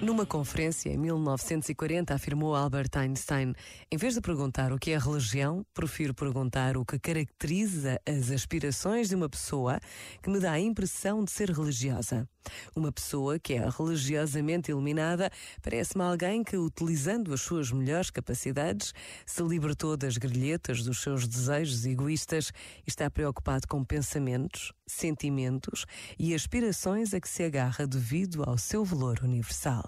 Numa conferência em 1940, afirmou Albert Einstein: em vez de perguntar o que é religião, prefiro perguntar o que caracteriza as aspirações de uma pessoa que me dá a impressão de ser religiosa. Uma pessoa que é religiosamente iluminada parece-me alguém que, utilizando as suas melhores capacidades, se libertou das grelhetas dos seus desejos egoístas e está preocupado com pensamentos, sentimentos e aspirações a que se agarra devido ao seu valor universal.